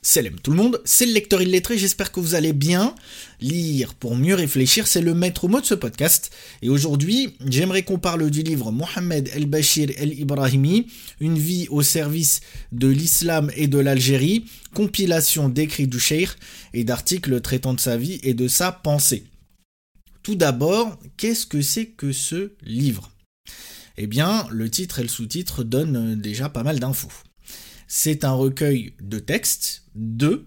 Salam tout le monde, c'est le lecteur illettré, j'espère que vous allez bien. Lire pour mieux réfléchir, c'est le maître mot de ce podcast. Et aujourd'hui, j'aimerais qu'on parle du livre Mohamed El-Bashir El-Ibrahimi, Une vie au service de l'islam et de l'Algérie, compilation d'écrits du cheikh et d'articles traitant de sa vie et de sa pensée. Tout d'abord, qu'est-ce que c'est que ce livre? Eh bien, le titre et le sous-titre donnent déjà pas mal d'infos c'est un recueil de textes de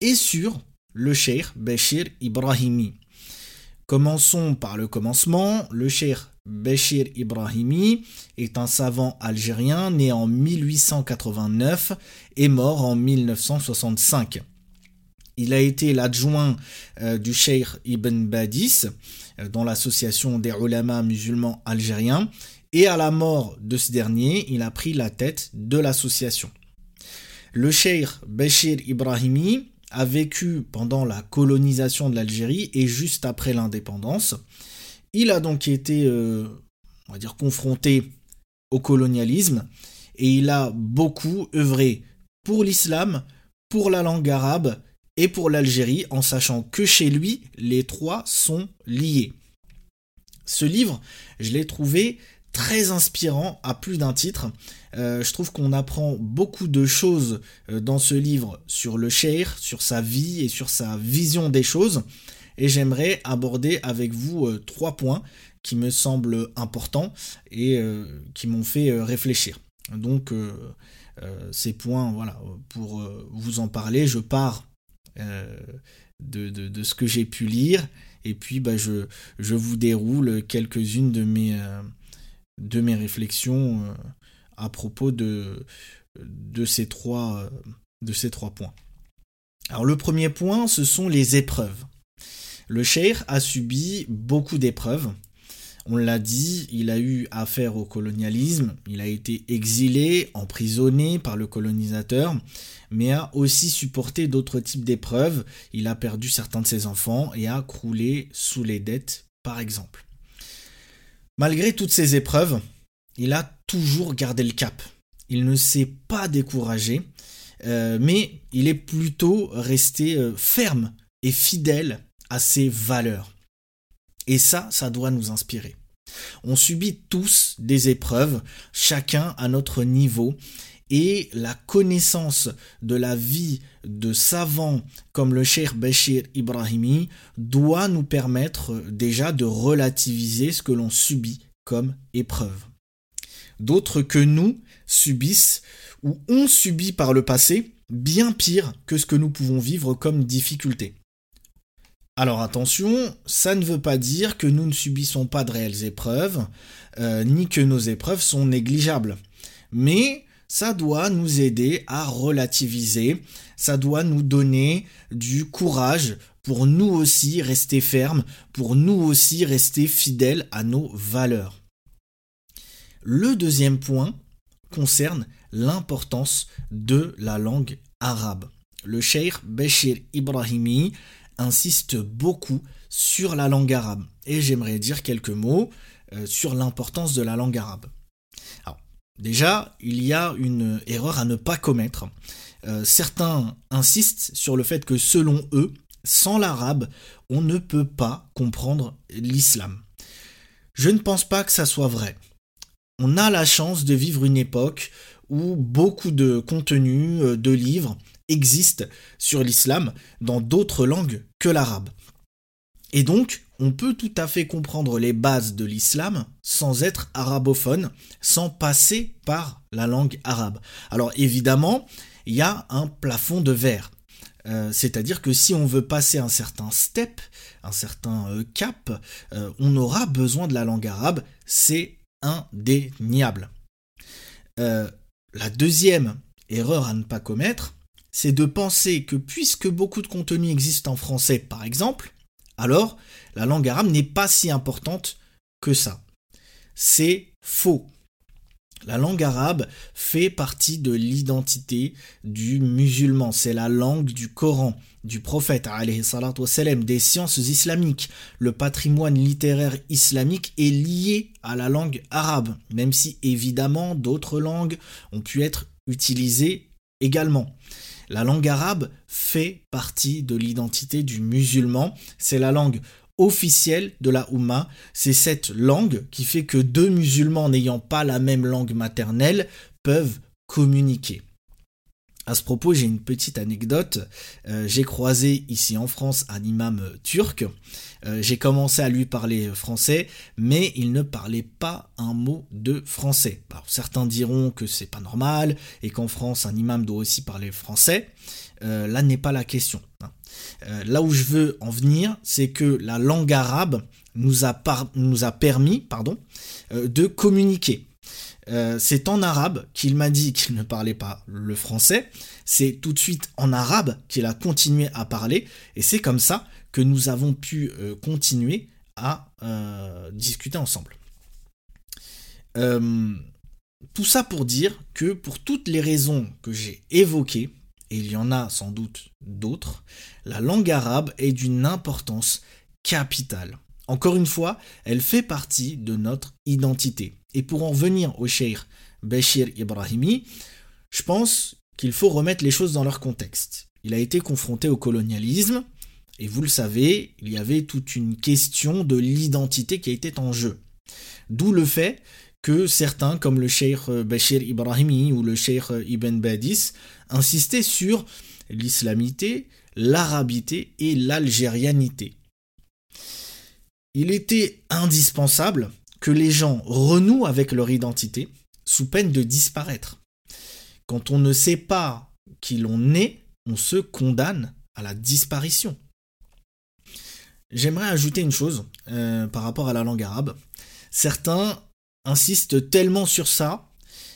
et sur le Cheikh Bashir Ibrahimi. Commençons par le commencement. Le Cheikh Bashir Ibrahimi est un savant algérien né en 1889 et mort en 1965. Il a été l'adjoint euh, du Cheikh Ibn Badis euh, dans l'association des ulama musulmans algériens et à la mort de ce dernier, il a pris la tête de l'association. Le cheikh Bashir Ibrahimi a vécu pendant la colonisation de l'Algérie et juste après l'indépendance. Il a donc été, euh, on va dire, confronté au colonialisme et il a beaucoup œuvré pour l'islam, pour la langue arabe et pour l'Algérie, en sachant que chez lui, les trois sont liés. Ce livre, je l'ai trouvé très inspirant à plus d'un titre. Euh, je trouve qu'on apprend beaucoup de choses euh, dans ce livre sur le Cher, sur sa vie et sur sa vision des choses. Et j'aimerais aborder avec vous euh, trois points qui me semblent importants et qui m'ont fait réfléchir. Donc ces points, voilà, pour vous en parler, je pars de, ce que j'ai pu lire et puis bah, je, je vous déroule quelques-unes de mes de mes réflexions euh, à propos de, ces trois, de ces trois points. Alors le premier point, ce sont les épreuves. Le Cheikh a subi beaucoup d'épreuves. On l'a dit, il a eu affaire au colonialisme, il a été exilé, emprisonné par le colonisateur, mais a aussi supporté d'autres types d'épreuves. Il a perdu certains de ses enfants et a croulé sous les dettes, par exemple. Malgré toutes ces épreuves, il a toujours gardé le cap. Il ne s'est pas découragé, euh, mais il est plutôt resté euh, ferme et fidèle à ses valeurs. Et ça, ça doit nous inspirer. On subit tous des épreuves, chacun à notre niveau, et la connaissance de la vie de savants comme le Cheikh Bashir Ibrahimi doit nous permettre déjà de relativiser ce que l'on subit comme épreuve. D'autres que nous subissent ou ont subi par le passé bien pire que ce que nous pouvons vivre comme difficulté. Alors attention, ça ne veut pas dire que nous ne subissons pas de réelles épreuves, euh, ni que nos épreuves sont négligeables. Mais ça doit nous aider à relativiser, ça doit nous donner du courage pour nous aussi rester fermes, pour nous aussi rester fidèles à nos valeurs. Le deuxième point concerne l'importance de la langue arabe. Le cheikh Bashir Ibrahimi insiste beaucoup sur la langue arabe et j'aimerais dire quelques mots euh, sur l'importance de la langue arabe. Déjà, il y a une erreur à ne pas commettre. Euh, certains insistent sur le fait que selon eux, sans l'arabe, on ne peut pas comprendre l'islam. Je ne pense pas que ça soit vrai. On a la chance de vivre une époque où beaucoup de contenus, euh, de livres existent sur l'islam dans d'autres langues que l'arabe. Et donc, on peut tout à fait comprendre les bases de l'islam sans être arabophone, sans passer par la langue arabe. Alors évidemment, il y a un plafond de verre. Euh, c'est-à-dire que si on veut passer un certain step, un certain euh, cap, euh, on aura besoin de la langue arabe, c'est indéniable. la deuxième erreur à ne pas commettre, c'est de penser que puisque beaucoup de contenu existe en français par exemple, alors la langue arabe n'est pas si importante que ça. C'est faux. La langue arabe fait partie de l'identité du musulman. C'est la langue du Coran, du prophète, des sciences islamiques. Le patrimoine littéraire islamique est lié à la langue arabe, même si évidemment d'autres langues ont pu être utilisées également. La langue arabe fait partie de l'identité du musulman. C'est la langue officielle de la Oumma. C'est cette langue qui fait que deux musulmans n'ayant pas la même langue maternelle peuvent communiquer. À ce propos, j'ai une petite anecdote. Euh, j'ai croisé ici en France un imam turc. Euh, j'ai commencé à lui parler français, mais il ne parlait pas un mot de français. certains diront que c'est pas normal et qu'en France un imam doit aussi parler français. Euh, là n'est pas la question. Hein. là où je veux en venir, c'est que la langue arabe nous a, nous a permis pardon, de communiquer. Euh, c'est en arabe qu'il m'a dit qu'il ne parlait pas le français. C'est tout de suite en arabe qu'il a continué à parler. Et c'est comme ça que nous avons pu euh, continuer à euh, discuter ensemble. tout ça pour dire que pour toutes les raisons que j'ai évoquées, et il y en a sans doute d'autres, la langue arabe est d'une importance capitale. Encore une fois, elle fait partie de notre identité. Et pour en venir au cheikh Bashir Ibrahimi, je pense qu'il faut remettre les choses dans leur contexte. Il a été confronté au colonialisme, et vous le savez, il y avait toute une question de l'identité qui était en jeu. D'où le fait que certains, comme le cheikh Bashir Ibrahimi ou le cheikh Ibn Badis, insistaient sur l'islamité, l'arabité et l'algérianité. Il était indispensable les gens renouent avec leur identité sous peine de disparaître. Quand on ne sait pas qui l'on est, on se condamne à la disparition. J'aimerais ajouter une chose euh, par rapport à la langue arabe. Certains insistent tellement sur ça,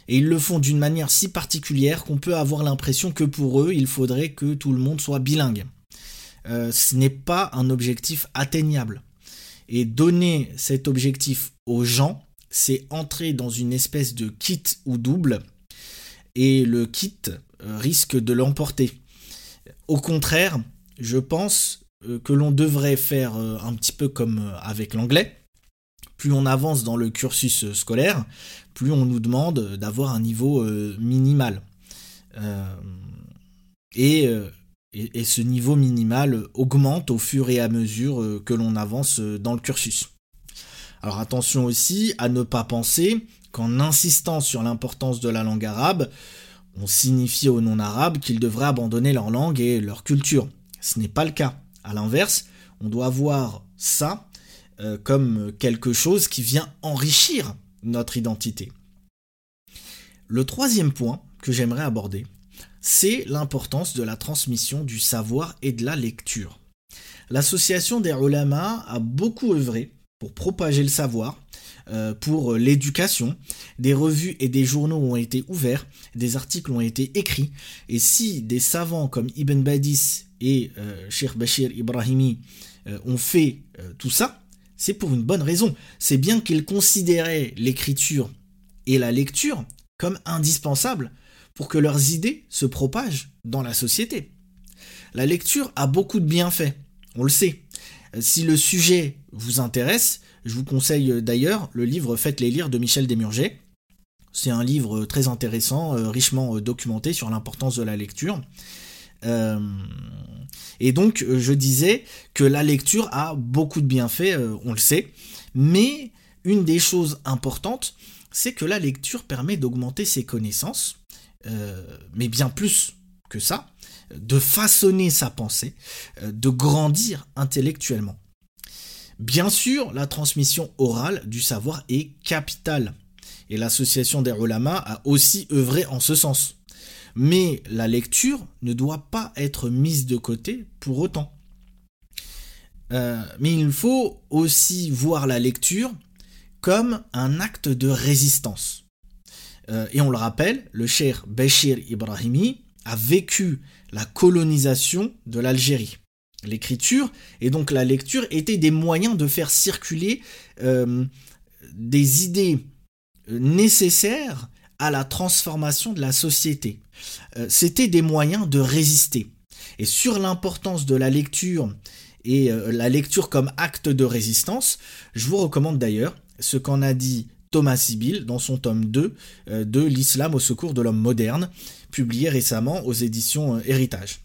et ils le font d'une manière si particulière qu'on peut avoir l'impression que pour eux, il faudrait que tout le monde soit bilingue. Euh, ce n'est pas un objectif atteignable. Et donner cet objectif gens, c'est entrer dans une espèce de kit ou double, et le kit euh, risque de l'emporter. Au contraire, je pense euh, que l'on devrait faire euh, un petit peu comme avec l'anglais. Plus on avance dans le cursus scolaire, plus on nous demande d'avoir un niveau minimal. et ce niveau minimal augmente au fur et à mesure que l'on avance dans le cursus. Alors attention aussi à ne pas penser qu'en insistant sur l'importance de la langue arabe, on signifie aux non-arabes qu'ils devraient abandonner leur langue et leur culture. Ce n'est pas le cas. À l'inverse, on doit voir ça euh, comme quelque chose qui vient enrichir notre identité. Le troisième point que j'aimerais aborder, c'est l'importance de la transmission du savoir et de la lecture. L'association des ulama a beaucoup œuvré pour propager le savoir, euh, pour l'éducation. Des revues et des journaux ont été ouverts, des articles ont été écrits, et si des savants comme Ibn Badis et euh, Sheikh Bashir Ibrahimi euh, ont fait tout ça, c'est pour une bonne raison. C'est bien qu'ils considéraient l'écriture et la lecture comme indispensables pour que leurs idées se propagent dans la société. La lecture a beaucoup de bienfaits, on le sait. Si le sujet vous intéresse, je vous conseille d'ailleurs le livre Faites-les lire de Michel Desmurger. C'est un livre très intéressant, euh, richement euh, documenté sur l'importance de la lecture. Euh, et donc, je disais que la lecture a beaucoup de bienfaits, on le sait, mais une des choses importantes, c'est que la lecture permet d'augmenter ses connaissances, euh, mais bien plus que ça, de façonner sa pensée, euh, de grandir intellectuellement. Bien sûr, la transmission orale du savoir est capitale, et l'association des ulama a aussi œuvré en ce sens. Mais la lecture ne doit pas être mise de côté pour autant. Euh, mais il faut aussi voir la lecture comme un acte de résistance. Euh, et on le rappelle, le cher Béchir Ibrahimi a vécu la colonisation de l'Algérie. L'écriture et donc la lecture étaient des moyens de faire circuler euh, des idées euh, nécessaires à la transformation de la société. C'était des moyens de résister. Et sur l'importance de la lecture et la lecture comme acte de résistance, je vous recommande d'ailleurs ce qu'en a dit Thomas Sibyl dans son tome 2 euh, de L'islam au secours de l'homme moderne, publié récemment aux éditions euh, Héritage.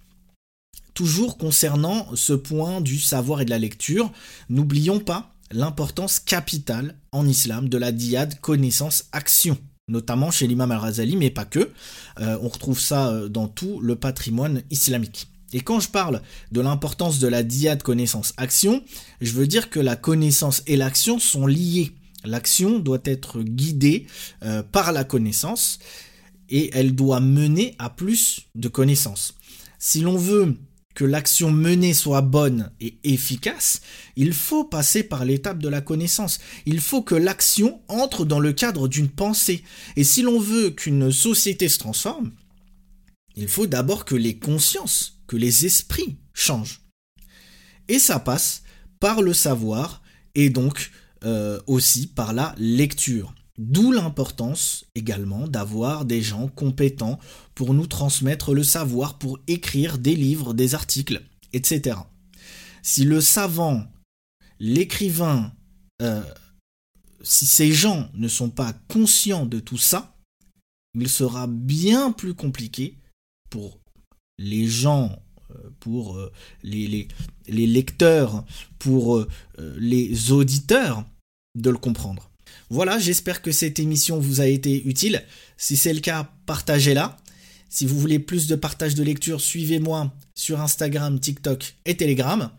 Toujours concernant ce point du savoir et de la lecture, n'oublions pas l'importance capitale en islam de la diade connaissance-action, notamment chez l'imam al-Razali, mais pas que. Euh, on retrouve ça dans tout le patrimoine islamique. Et quand je parle de l'importance de la diade connaissance-action, je veux dire que la connaissance et l'action sont liées. L'action doit être guidée euh, par la connaissance et elle doit mener à plus de connaissances. Si l'on veut que l'action menée soit bonne et efficace, il faut passer par l'étape de la connaissance. Il faut que l'action entre dans le cadre d'une pensée. Et si l'on veut qu'une société se transforme, il faut d'abord que les consciences, que les esprits changent. Et ça passe par le savoir et donc euh, aussi par la lecture. D'où l'importance également d'avoir des gens compétents pour nous transmettre le savoir, pour écrire des livres, des articles, etc. Si le savant, l'écrivain, euh, si ces gens ne sont pas conscients de tout ça, il sera bien plus compliqué pour les gens, euh, pour les, les, lecteurs, pour les auditeurs de le comprendre. Voilà, j'espère que cette émission vous a été utile. Si c'est le cas, partagez-la. Si vous voulez plus de partage de lecture, suivez-moi sur Instagram, TikTok et Telegram.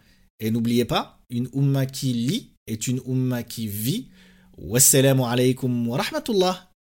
Et n'oubliez pas, une umma qui lit est une umma qui vit. Wassalamu alaikum wa rahmatullah.